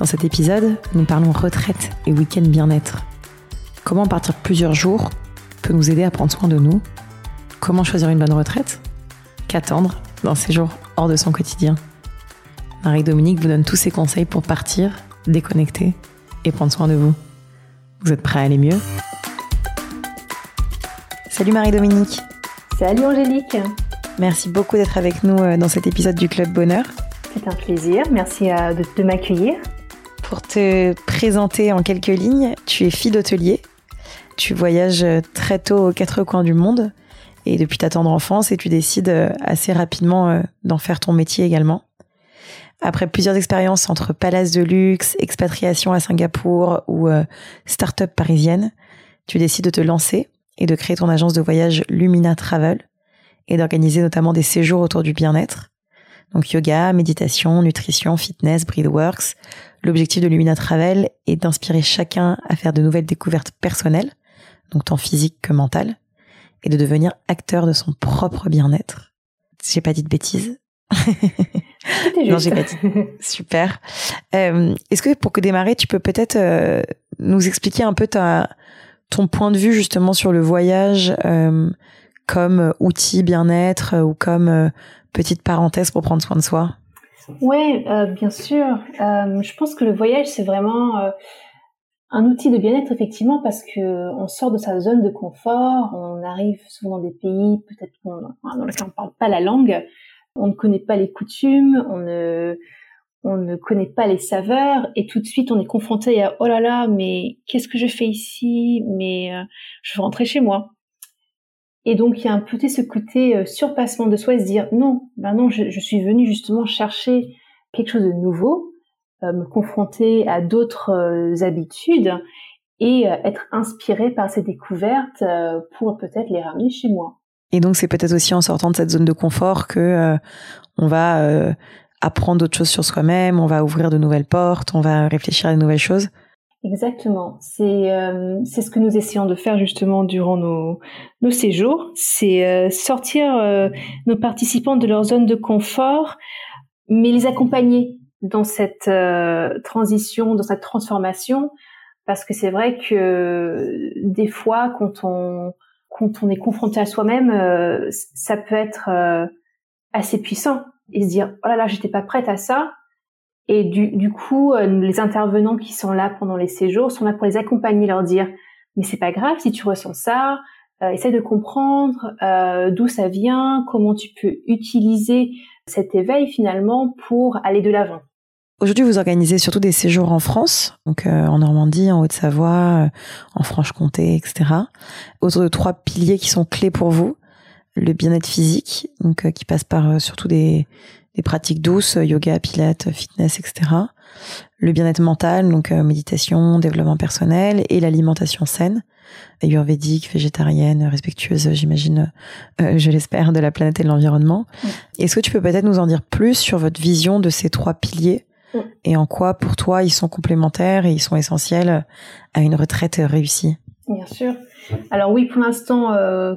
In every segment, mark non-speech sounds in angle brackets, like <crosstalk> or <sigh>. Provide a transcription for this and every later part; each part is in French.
Dans cet épisode, nous parlons retraite et week-end bien-être. Comment partir plusieurs jours peut nous aider à prendre soin de nous? Comment choisir une bonne retraite? Qu'attendre dans ces jours hors de son quotidien? Marie-Dominique vous donne tous ses conseils pour partir, déconnecter et prendre soin de vous. Vous êtes prêts à aller mieux? Salut Marie-Dominique Salut Angélique Merci beaucoup d'être avec nous euh, dans cet épisode du Club Bonheur. C'est un plaisir, merci euh, de m'accueillir. Pour te présenter en quelques lignes, tu es fille d'hôtelier. Tu voyages très tôt aux quatre coins du monde et depuis ta tendre enfance et tu décides euh, assez rapidement euh, d'en faire ton métier également. Après plusieurs expériences entre palace de luxe, expatriation à Singapour ou euh, start-up parisienne, tu décides de te lancer et de créer ton agence de voyage Lumina Travel et d'organiser notamment des séjours autour du bien-être. Donc yoga, méditation, nutrition, fitness, breathworks. L'objectif de Lumina Travel est d'inspirer chacun à faire de nouvelles découvertes personnelles, donc tant physique que mentale, et de devenir acteur de son propre bien-être. J'ai pas dit de bêtises. non, j'ai pas dit. Super. Euh, Est-ce que pour que démarrer, tu peux peut-être euh, nous expliquer un peu ta, ton point de vue justement sur le voyage euh, comme outil bien-être ou comme petite parenthèse pour prendre soin de soi Oui, euh, bien sûr. Euh, je pense que le voyage, c'est vraiment euh, un outil de bien-être, effectivement, parce que on sort de sa zone de confort, on arrive souvent dans des pays peut-être dans lesquels on ne parle pas la langue, on ne connaît pas les coutumes, on ne, on ne connaît pas les saveurs, et tout de suite, on est confronté à « oh là là, mais qu'est-ce que je fais ici? Mais je veux rentrer chez moi ». Et donc il y a un peu ce côté euh, surpassement de soi et se dire non, ben non, je, suis venue justement chercher quelque chose de nouveau, euh, me confronter à d'autres euh, habitudes et être inspirée par ces découvertes pour peut-être les ramener chez moi. Et donc c'est peut-être aussi en sortant de cette zone de confort que on va apprendre d'autres choses sur soi-même, on va ouvrir de nouvelles portes, on va réfléchir à de nouvelles choses. Exactement. C'est euh, c'est ce que nous essayons de faire justement durant nos nos séjours. C'est euh, sortir euh, nos participants de leur zone de confort, mais les accompagner dans cette transition, dans cette transformation, parce que c'est vrai que des fois, quand on quand on est confronté à soi-même, ça peut être assez puissant et se dire oh là là, j'étais pas prête à ça et du, coup, euh, les intervenants qui sont là pendant les séjours sont là pour les accompagner, leur dire mais c'est pas grave si tu ressens ça, euh, essaie de comprendre euh, d'où ça vient, comment tu peux utiliser cet éveil finalement pour aller de l'avant. Aujourd'hui, vous organisez surtout des séjours en France, donc en Normandie, en Haute-Savoie, en Franche-Comté, etc. Autour de trois piliers qui sont clés pour vous le bien-être physique, donc qui passe par surtout des des pratiques douces, yoga, pilates, fitness, etc. Le bien-être mental, donc euh, méditation, développement personnel et l'alimentation saine, ayurvédique, végétarienne, respectueuse, j'imagine, euh, je l'espère, de la planète et de l'environnement. Est-ce que tu peux peut-être nous en dire plus sur votre vision de ces trois piliers et en quoi, pour toi, ils sont complémentaires et ils sont essentiels à une retraite réussie? Bien sûr. Alors oui, pour l'instant, euh,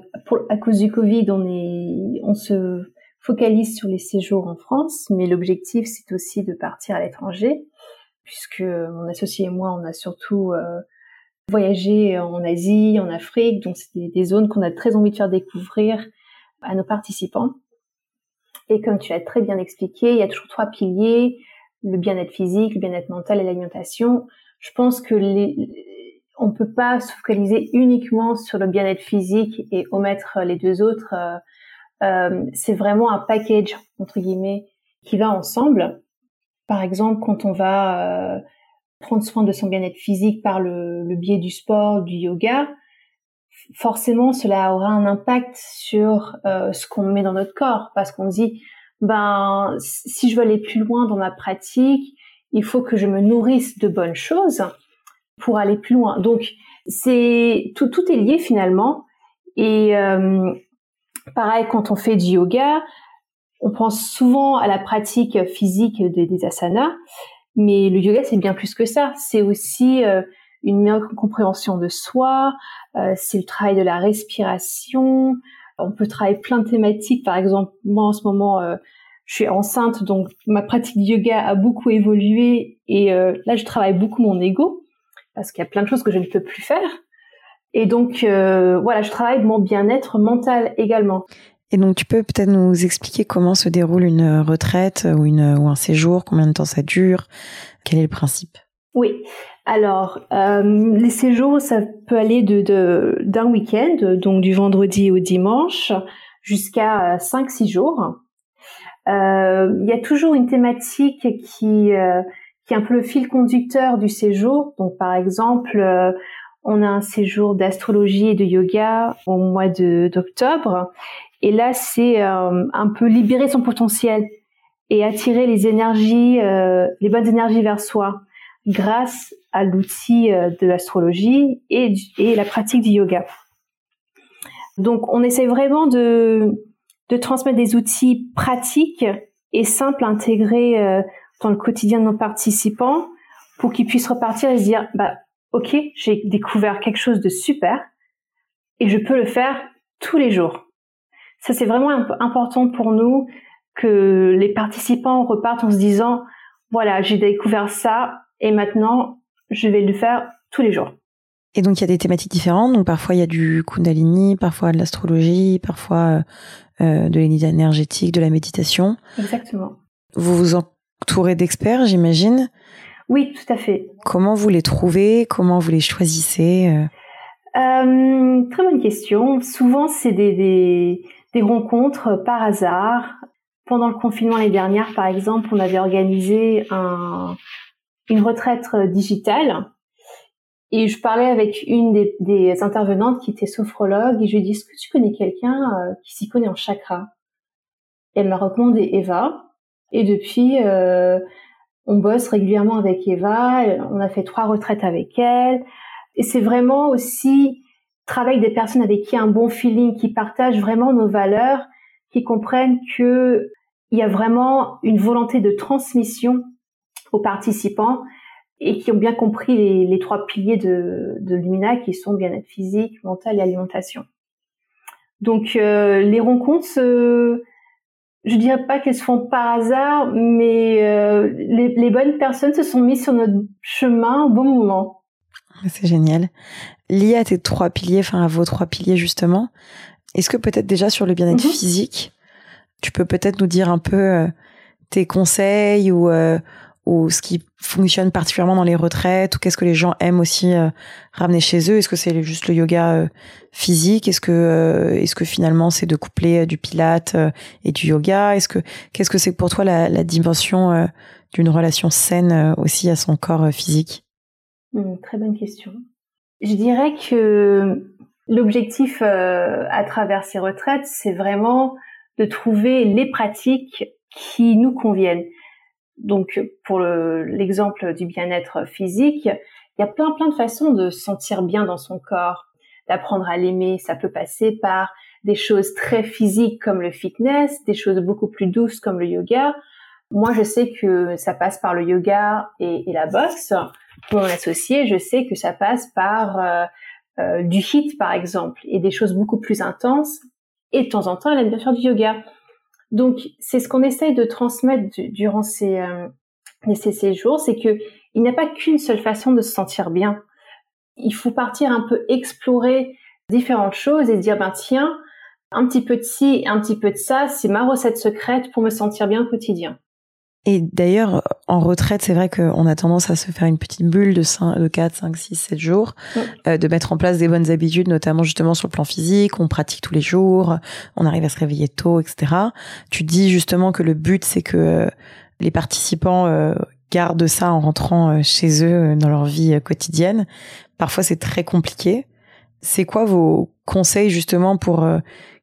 à cause du Covid, on est, on se focalise sur les séjours en France, mais l'objectif c'est aussi de partir à l'étranger, puisque mon associé et moi on a surtout euh, voyagé en Asie, en Afrique, donc c'est des, zones qu'on a très envie de faire découvrir à nos participants. Et comme tu as très bien expliqué, il y a toujours trois piliers le bien-être physique, le bien-être mental et l'alimentation. Je pense que les, on peut pas se focaliser uniquement sur le bien-être physique et omettre les deux autres. Euh, c'est vraiment un package entre guillemets qui va ensemble. Par exemple, quand on va euh, prendre soin de son bien-être physique par le, biais du sport, du yoga, forcément cela aura un impact sur euh, ce qu'on met dans notre corps parce qu'on dit ben si je veux aller plus loin dans ma pratique, il faut que je me nourrisse de bonnes choses pour aller plus loin. Donc c'est tout, tout est lié finalement. Et pareil, quand on fait du yoga, on pense souvent à la pratique physique des, asanas, mais le yoga c'est bien plus que ça. C'est aussi euh, une meilleure compréhension de soi. Euh, c'est le travail de la respiration. On peut travailler plein de thématiques. Par exemple, moi en ce moment, euh, je suis enceinte, donc ma pratique de yoga a beaucoup évolué et là, je travaille beaucoup mon ego parce qu'il y a plein de choses que je ne peux plus faire. Et donc, euh, voilà, je travaille mon bien-être mental également. Et donc, tu peux peut-être nous expliquer comment se déroule une retraite ou, une, ou un séjour, combien de temps ça dure, quel est le principe? Oui. Alors, euh, les séjours, ça peut aller de d'un week-end, donc du vendredi au dimanche, jusqu'à 5-6 jours. Euh, il y a toujours une thématique qui euh, qui est un peu le fil conducteur du séjour. Donc, par exemple, euh, on a un séjour d'astrologie et de yoga au mois d'octobre, et là, c'est un peu libérer son potentiel et attirer les énergies, les bonnes énergies vers soi grâce à l'outil de l'astrologie et, et la pratique du yoga. Donc, on essaie vraiment de de transmettre des outils pratiques et simples à intégrer euh, dans le quotidien de nos participants pour qu'ils puissent repartir et se dire bah ok j'ai découvert quelque chose de super et je peux le faire tous les jours. Ça c'est vraiment important pour nous que les participants repartent en se disant voilà j'ai découvert ça et maintenant je vais le faire tous les jours. Et donc il y a des thématiques différentes. Donc parfois il y a du Kundalini, parfois de l'astrologie, parfois euh, euh de l'énergie énergétique, de la méditation. Exactement. Vous vous entourez d'experts, j'imagine. Oui, tout à fait. Comment vous les trouvez? Comment vous les choisissez? Euh, Très bonne question. Souvent c'est des, des, des rencontres par hasard. Pendant le confinement l'année dernière, par exemple, on avait organisé un, une retraite digitale et je parlais avec une des, intervenantes qui était sophrologue et je lui ai dit, est-ce que tu connais quelqu'un euh, qui s'y connaît en chakra? Elle m'a recommandé Eva. Et depuis, euh, on bosse régulièrement avec Eva. On a fait trois retraites avec elle. Et c'est vraiment aussi travailler des personnes avec qui un bon feeling, qui partagent vraiment nos valeurs, qui comprennent que il y a vraiment une volonté de transmission aux participants et qui ont bien compris les, trois piliers de, Lumina qui sont bien-être physique, mental et alimentation. Donc euh, les rencontres, euh, je dirais pas qu'elles se font par hasard, mais euh, les, les, bonnes personnes se sont mises sur notre chemin au bon moment. C'est génial. Lié à tes trois piliers, enfin à vos trois piliers justement, est-ce que peut-être déjà sur le bien-être mhm. physique, tu peux peut-être nous dire un peu euh, tes conseils ou ou ce qui fonctionne particulièrement dans les retraites ou qu'est-ce que les gens aiment aussi euh, ramener chez eux? Est-ce que c'est juste le yoga euh, physique? Est-ce que euh, est-ce que finalement c'est de coupler du pilate et du yoga? Est-ce que qu'est-ce que c'est pour toi la, la dimension d'une relation saine aussi à son corps physique? Mmh, Très bonne question. Je dirais que l'objectif à travers ces retraites, c'est vraiment de trouver les pratiques qui nous conviennent. Donc, pour l'exemple du bien-être physique, il y a plein plein de façons de se sentir bien dans son corps, d'apprendre à l'aimer. Ça peut passer par des choses très physiques comme le fitness, des choses beaucoup plus douces comme le yoga. Moi, je sais que ça passe par le yoga et, la boxe. Pour mon associé, je sais que ça passe par euh, euh, du hit, par exemple, et des choses beaucoup plus intenses. Et de temps en temps, elle aime bien faire du yoga. Donc, c'est ce qu'on essaye de transmettre durant ces, euh, ces séjours, c'est que il n'y a pas qu'une seule façon de se sentir bien. Il faut partir un peu explorer différentes choses et dire, ben tiens, un petit peu de ci, un petit peu de ça, c'est ma recette secrète pour me sentir bien au quotidien. Et d'ailleurs, en retraite, c'est vrai qu'on a tendance à se faire une petite bulle de, 5, de 4, 5, 6, 7 jours, euh, de mettre en place des bonnes habitudes, notamment justement sur le plan physique, on pratique tous les jours, on arrive à se réveiller tôt, etc. Tu dis justement que le but, c'est que euh, les participants euh, gardent ça en rentrant chez eux dans leur vie quotidienne. Parfois, c'est très compliqué. C'est quoi vos conseils justement pour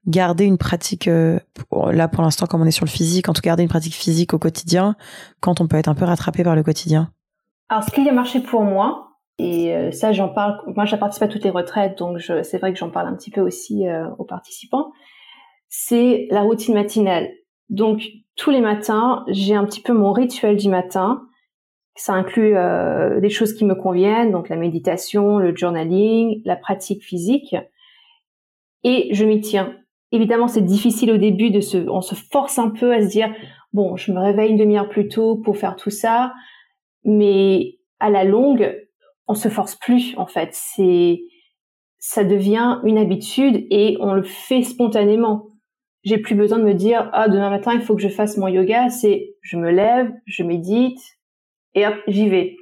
garder une pratique, là pour l'instant comme on est sur le physique, en tout cas garder une pratique physique au quotidien quand on peut être un peu rattrapé par le quotidien Alors ce qui a marché pour moi, et ça j'en parle, moi je participe à toutes les retraites, donc c'est vrai que j'en parle un petit peu aussi aux participants, c'est la routine matinale. Donc tous les matins, j'ai un petit peu mon rituel du matin. Ça inclut euh, des choses qui me conviennent, donc la méditation, le journaling, la pratique physique. Et je m'y tiens. Évidemment, c'est difficile au début de se, on se force un peu à se dire, bon, je me réveille une demi-heure plus tôt pour faire tout ça, mais à la longue, on se force plus en fait. C'est, ça devient une habitude et on le fait spontanément. J'ai plus besoin de me dire ah demain matin il faut que je fasse mon yoga. C'est je me lève je médite et hop j'y vais.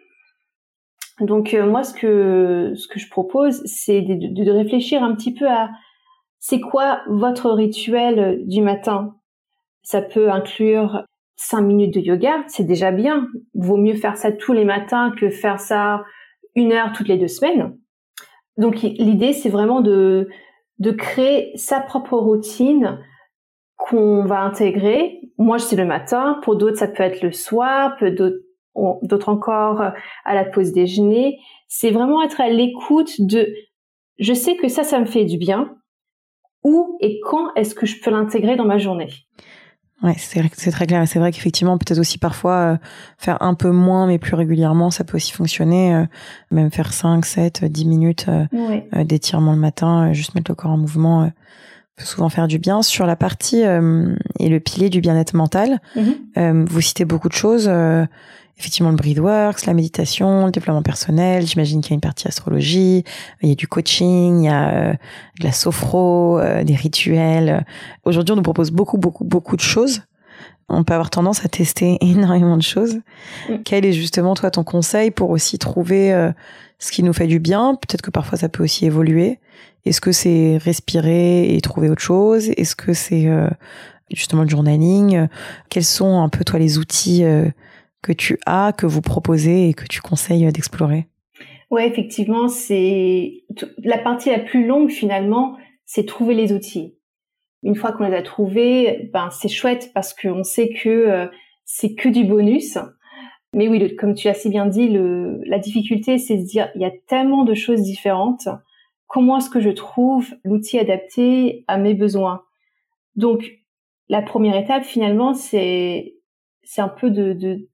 Donc euh, moi ce que ce que je propose c'est de, de, réfléchir un petit peu à c'est quoi votre rituel du matin? Ça peut inclure cinq minutes de yoga c'est déjà bien vaut mieux faire ça tous les matins que faire ça une heure toutes les deux semaines donc l'idée c'est vraiment de de créer sa propre routine qu'on va intégrer. Moi, c'est le matin. Pour d'autres, ça peut être le soir. D'autres encore à la pause déjeuner. C'est vraiment être à l'écoute de je sais que ça, ça me fait du bien. Où et quand est-ce que je peux l'intégrer dans ma journée? Ouais, c'est très clair. C'est vrai qu'effectivement, peut-être aussi parfois euh, faire un peu moins, mais plus régulièrement, ça peut aussi fonctionner. Euh, même faire 5, 7, 10 minutes d'étirement le matin, juste mettre le corps en mouvement peut souvent faire du bien. Sur la partie euh, et le pilier du bien-être mental, mhm. euh, vous citez beaucoup de choses. Euh, effectivement, le breathworks, la méditation, le développement personnel. J'imagine qu'il y a une partie astrologie, il y a du coaching, il y a de la sophro, des rituels. Aujourd'hui, on nous propose beaucoup, beaucoup, beaucoup de choses. On peut avoir tendance à tester <laughs> énormément de choses. Mm. Quel est justement toi ton conseil pour aussi trouver ce qui nous fait du bien? Peut-être que parfois ça peut aussi évoluer. Est-ce que c'est respirer et trouver autre chose? Est-ce que c'est euh, justement le journaling? Quels sont un peu toi les outils euh, que tu as, que vous proposez et que tu conseilles d'explorer? Ouais, effectivement, c'est la partie la plus longue finalement, c'est trouver les outils. Une fois qu'on les a trouvés, ben c'est chouette parce qu'on sait que euh, c'est que du bonus. Mais oui, comme tu as si bien dit, le, la difficulté, c'est de dire il y a tellement de choses différentes comment est-ce que je trouve l'outil adapté à mes besoins? Donc, la première étape, finalement, c'est c'est un peu de,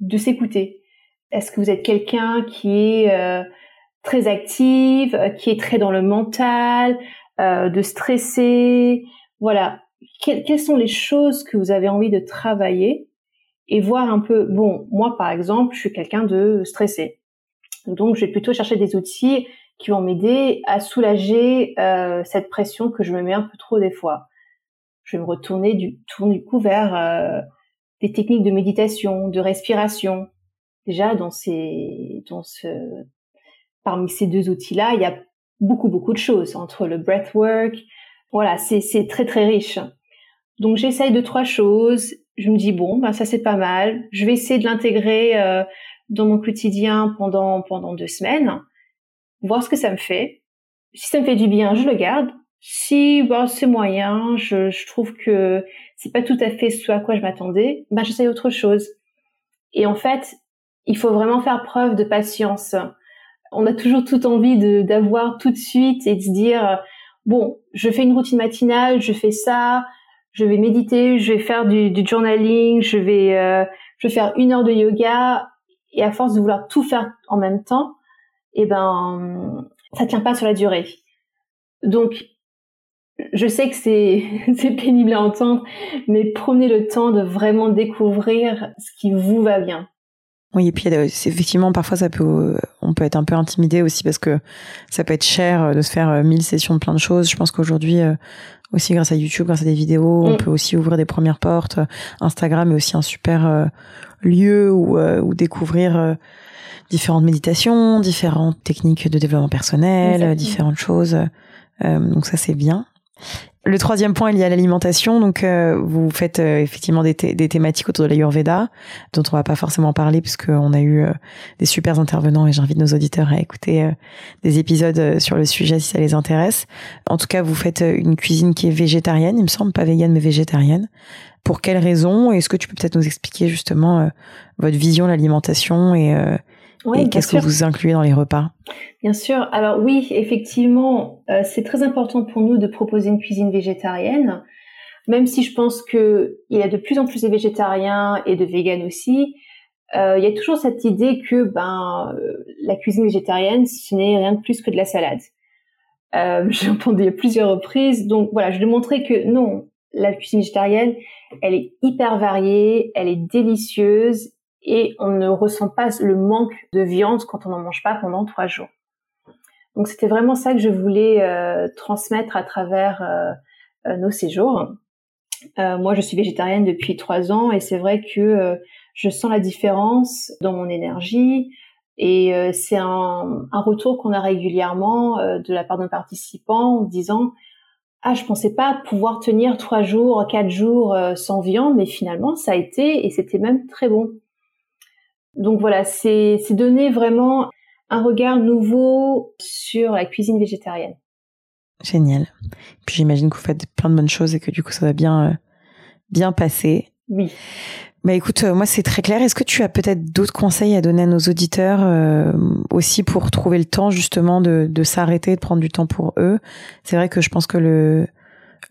de s'écouter. Est-ce que vous êtes quelqu'un qui est euh, très active, euh, qui est très dans le mental, euh, de stresser? Voilà. quelles sont les choses que vous avez envie de travailler et voir un peu. Bon, moi, par exemple, je suis quelqu'un de stressé. Donc, je vais plutôt chercher des outils qui vont m'aider à soulager euh, cette pression que je me mets un peu trop des fois. Je vais me retourner du, tourner du coup vers euh, des techniques de méditation, de respiration. Déjà, dans ces, dans ce, parmi ces deux outils-là, il y a beaucoup, beaucoup de choses entre le breathwork. Voilà, c'est, très, très riche. Donc, j'essaye de trois choses. Je me dis, bon, ben, ça, c'est pas mal. Je vais essayer de l'intégrer euh, dans mon quotidien pendant, pendant deux semaines voir ce que ça me fait. Si ça me fait du bien, je le garde. Si bah, c'est moyen, je, je trouve que c'est pas tout à fait ce à quoi je m'attendais, ben j'essaye autre chose. Et en fait, il faut vraiment faire preuve de patience. On a toujours toute envie d'avoir tout de suite et de se dire bon, je fais une routine matinale, je fais ça, je vais méditer, je vais faire du, du journaling, je vais euh, je vais faire une heure de yoga et à force de vouloir tout faire en même temps, eh ben, ça tient pas sur la durée. Donc, je sais que c'est, <laughs> c'est pénible à entendre, mais prenez le temps de vraiment découvrir ce qui vous va bien. Oui, et puis effectivement, parfois ça peut, on peut être un peu intimidé aussi parce que ça peut être cher de se faire mille sessions de plein de choses. Je pense qu'aujourd'hui, euh, aussi grâce à YouTube, grâce à des vidéos, on mm. peut aussi ouvrir des premières portes. Instagram est aussi un super euh, lieu où, euh, où découvrir différentes méditations, différentes techniques de développement personnel, différentes choses. Euh, donc ça c'est bien. Le troisième point est lié à l'alimentation. Donc, euh, vous faites euh, effectivement des, thématiques autour de l'Ayurveda, dont on va pas forcément parler puisqu'on a eu euh, des super intervenants et j'invite nos auditeurs à écouter des épisodes sur le sujet si ça les intéresse. En tout cas, vous faites une cuisine qui est végétarienne, il me semble, pas végane mais végétarienne. Pour quelles raisons Est-ce que tu peux peut-être nous expliquer justement votre vision de l'alimentation et et qu'est-ce que vous incluez dans les repas? Bien sûr. Alors oui, effectivement, euh, c'est très important pour nous de proposer une cuisine végétarienne, même si je pense que il y a de plus en plus de végétariens et de véganes aussi. Euh, il y a toujours cette idée que ben euh, la cuisine végétarienne, ce n'est rien de plus que de la salade. <laughs> J'ai entendu à plusieurs reprises. Donc voilà, je vais montrer que non, la cuisine végétarienne, elle est hyper variée, elle est délicieuse et on ne ressent pas le manque de viande quand on n'en mange pas pendant trois jours. Donc c'était vraiment ça que je voulais euh, transmettre à travers euh, euh, nos séjours. moi, je suis végétarienne depuis trois ans et c'est vrai que je sens la différence dans mon énergie et c'est un, retour qu'on a régulièrement de la part de nos participants en disant ah je pensais pas pouvoir tenir trois jours, quatre jours sans viande, mais finalement ça a été et c'était même très bon. Donc voilà, c'est donner vraiment un regard nouveau sur la cuisine végétarienne. Génial. Puis j'imagine que vous faites plein de bonnes choses et que du coup ça va bien euh, bien passer. Oui. Bah écoute, euh, moi c'est très clair. Est-ce que tu as peut-être d'autres conseils à donner à nos auditeurs euh, aussi pour trouver le temps justement de, de s'arrêter, de prendre du temps pour eux? C'est vrai que je pense que le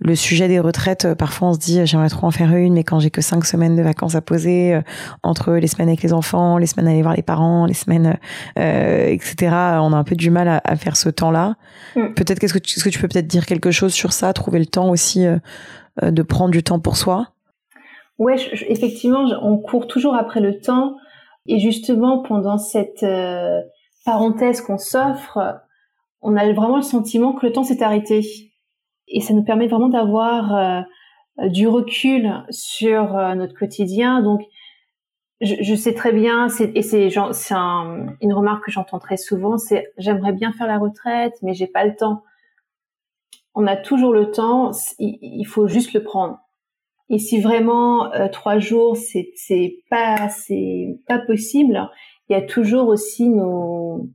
le sujet des retraites, euh, parfois on se dit j'aimerais trop en faire une, mais quand j'ai que cinq semaines de vacances à poser, euh, entre les semaines avec les enfants, les semaines à aller voir les parents, les semaines, euh, etc., on a un peu du mal à, faire ce temps-là. Mm. Peut-être qu'est-ce que tu, est-ce que tu peux peut-être dire quelque chose sur ça, trouver le temps aussi de prendre du temps pour soi? Ouais, effectivement, on court toujours après le temps, et justement pendant cette parenthèse qu'on s'offre, on a vraiment le sentiment que le temps s'est arrêté et ça nous permet vraiment d'avoir euh, du recul sur euh, notre quotidien. Donc, je, sais très bien, et c'est c'est un, une remarque que j'entends très souvent, c'est j'aimerais bien faire la retraite, mais j'ai pas le temps. On a toujours le temps, il, faut juste le prendre. Et si vraiment euh, trois jours c'est pas pas possible, il y a toujours aussi nos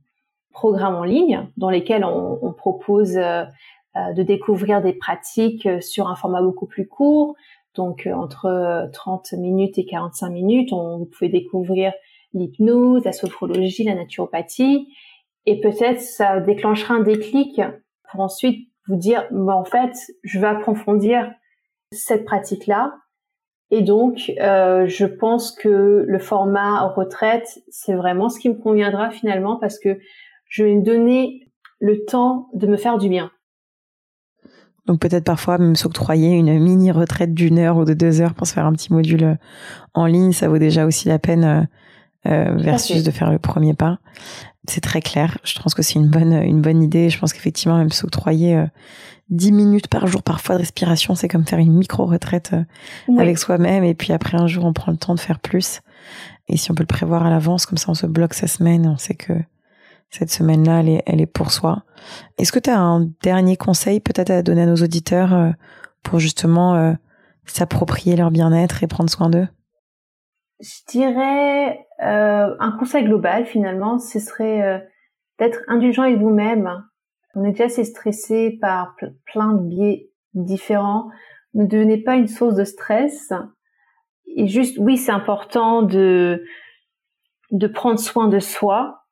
programmes en ligne dans lesquels on, propose de découvrir des pratiques euh, sur un format beaucoup plus court, donc euh, entre 30 minutes et 45 minutes. On, vous pouvez découvrir l'hypnose, la sophrologie, la naturopathie, et peut-être ça déclenchera un déclic pour ensuite vous dire, bah, en fait, je vais approfondir cette pratique-là. Et donc, je pense que le format retraite, c'est vraiment ce qui me conviendra finalement parce que je vais me donner le temps de me faire du bien. Donc peut-être parfois même s'octroyer une mini retraite d'une heure ou de deux heures pour se faire un petit module euh, en ligne, ça vaut déjà aussi la peine euh, euh versus de faire le premier pas. C'est très clair. Je pense que c'est une bonne une bonne idée. Je pense qu'effectivement même s'octroyer euh, 10 minutes par jour parfois de respiration, c'est comme faire une micro retraite euh, avec soi-même et puis après un jour on prend le temps de faire plus. Et si on peut le prévoir à l'avance, comme ça on se bloque sa semaine, on sait que cette semaine-là, elle est, pour soi. Est-ce que tu as un dernier conseil peut-être à donner à nos auditeurs euh, pour justement euh, s'approprier leur bien-être et prendre soin d'eux? Je dirais euh, un conseil global finalement, ce serait d'être indulgent avec vous-même. On est déjà assez stressé par plein de biais différents. Ne devenez pas une source de stress. Et juste, oui, c'est important de de prendre soin de soi,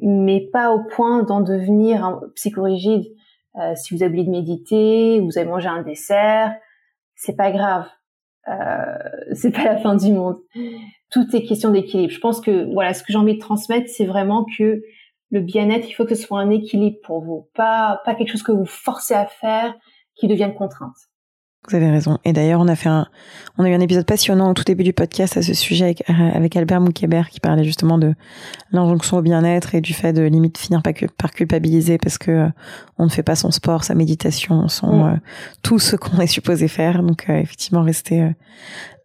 mais pas au point d'en devenir un psychorigide. Euh, si vous avez oublié de méditer, vous avez mangé un dessert, c'est pas grave. Euh, <laughs> c'est pas la fin du monde. Tout est question d'équilibre. Je pense que voilà, ce que j'ai envie de transmettre, c'est vraiment que le bien-être, il faut que ce soit un équilibre pour vous, pas pas quelque chose que vous forcez à faire qui devienne contrainte. Vous avez raison. Et d'ailleurs, on a fait un, on a eu un épisode passionnant au tout début du podcast à ce sujet avec, euh, avec Albert Moukébert qui parlait justement de l'injonction au bien-être et du fait de limite finir par, par culpabiliser parce que euh, on ne fait pas son sport, sa méditation, son, euh, tout ce qu'on est supposé faire. Donc, effectivement, rester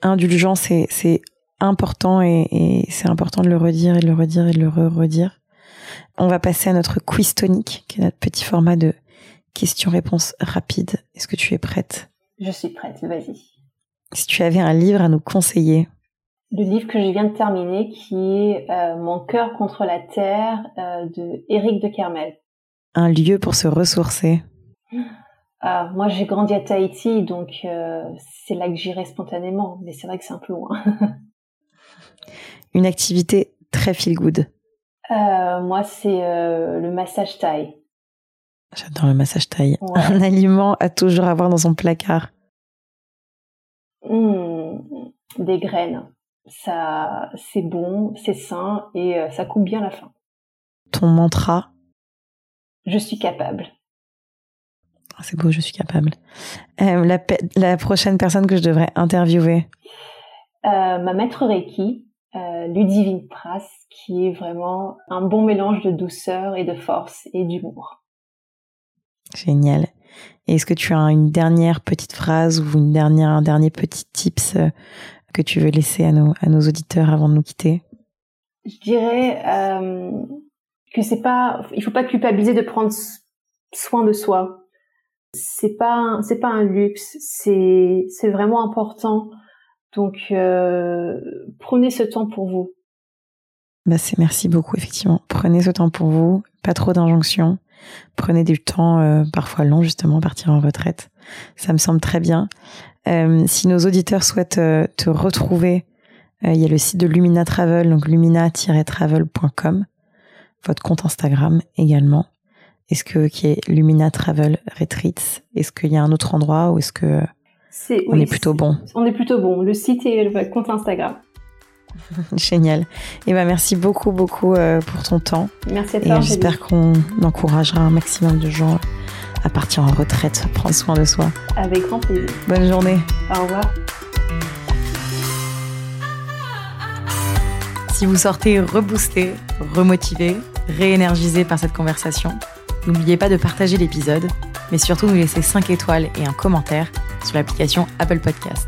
indulgent, c'est, c'est important et, et c'est important de le redire et de le redire et de le re-redire. On va passer à notre quiz tonique, qui est notre petit format de question-réponse rapide. Est-ce que tu es prête? Je suis prête, vas-y. Si tu avais un livre à nous conseiller Le livre que je viens de terminer, qui est euh, Mon cœur contre la terre euh, de Éric de Kermel. Un lieu pour se ressourcer ah, Moi, j'ai grandi à Tahiti, donc euh, c'est là que j'irai spontanément, mais c'est vrai que c'est un peu loin. Une activité très feel good Moi, c'est le massage thaï. J'adore le massage thaï. Un aliment à toujours avoir dans son placard. Mmh, des graines. Ça, c'est bon, c'est sain et euh, ça coupe bien la faim. Ton mantra? Je suis capable. Ah, c'est beau, je suis capable. Euh, la, prochaine personne que je devrais interviewer? Euh, Ma maître Reiki, Ludivine Pras, qui est vraiment un bon mélange de douceur et de force et d'humour. Génial. Et est-ce que tu as une dernière petite phrase ou une dernière, un dernier petit tips euh, que tu veux laisser à nos, à nos auditeurs avant de nous quitter? Je dirais euh, que c'est pas, il faut pas culpabiliser de prendre soin de soi. C'est pas, c'est pas un luxe. C'est, c'est vraiment important. Donc, euh, prenez ce temps pour vous. Bah c'est merci beaucoup effectivement. Prenez ce temps pour vous, pas trop d'injonctions. Prenez du temps, euh, parfois long justement, partir en retraite. Ça me semble très bien. Euh, si nos auditeurs souhaitent euh, te retrouver, il y a le site de Lumina Travel, donc lumina-travel.com, votre compte Instagram également. Est-ce que qui est Lumina Travel Retreats Est-ce qu'il y a un autre endroit ou est-ce que on est plutôt bon? On est plutôt bon. Le site et le compte Instagram. <laughs> Génial. Et eh ben merci beaucoup beaucoup euh, pour ton temps. Merci à toi. Et j'espère qu'on encouragera un maximum de gens à partir en retraite, prendre soin de soi. Avec grand plaisir. Bonne journée. Au revoir. Si vous sortez reboosté, remotivé, réénergisé par cette conversation, n'oubliez pas de partager l'épisode, mais surtout nous laisser 5 étoiles et un commentaire sur l'application Apple Podcast.